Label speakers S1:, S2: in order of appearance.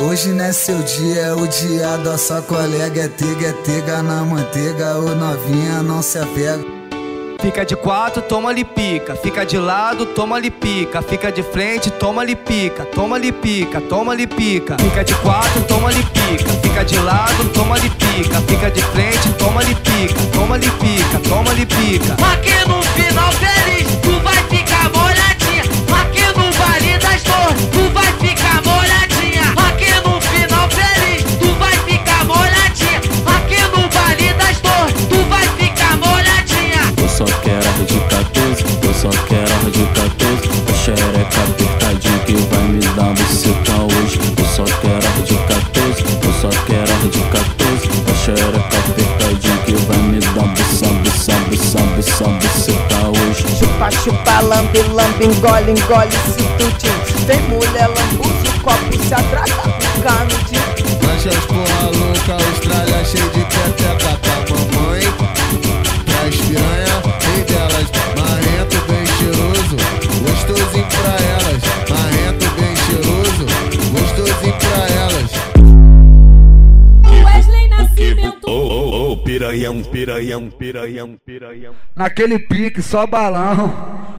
S1: Hoje não é seu dia, é o dia da sua colega. É tega, é tega na manteiga. Ô novinha, não se apega.
S2: Fica de quatro, toma ali pica. Fica de lado, toma ali pica. Fica de frente, toma ali pica. Toma ali pica, toma ali pica. Fica de quatro, toma ali pica. Fica de lado, toma ali pica. Fica de frente, toma ali pica. Toma ali pica, toma ali pica.
S3: Aqui no final feliz,
S4: só quero a de 14. A xereca apertadinha que vai me dar buça, buça, buça, buça, buceta hoje.
S5: Chupa, chupa, lambe, lambe, engole, engole, se tudo. Vem mulher, lambuza, o copo se atrasa pro canudinho.
S1: Lanchas porra louca, Austrália cheio de pepeca pra mamãe. Pras piranha, rei delas, marrento bem cheiroso. Gostosinho pra elas,
S4: piranhão, piranhão, piranhão, piranhão.
S1: Naquele pique, só balão.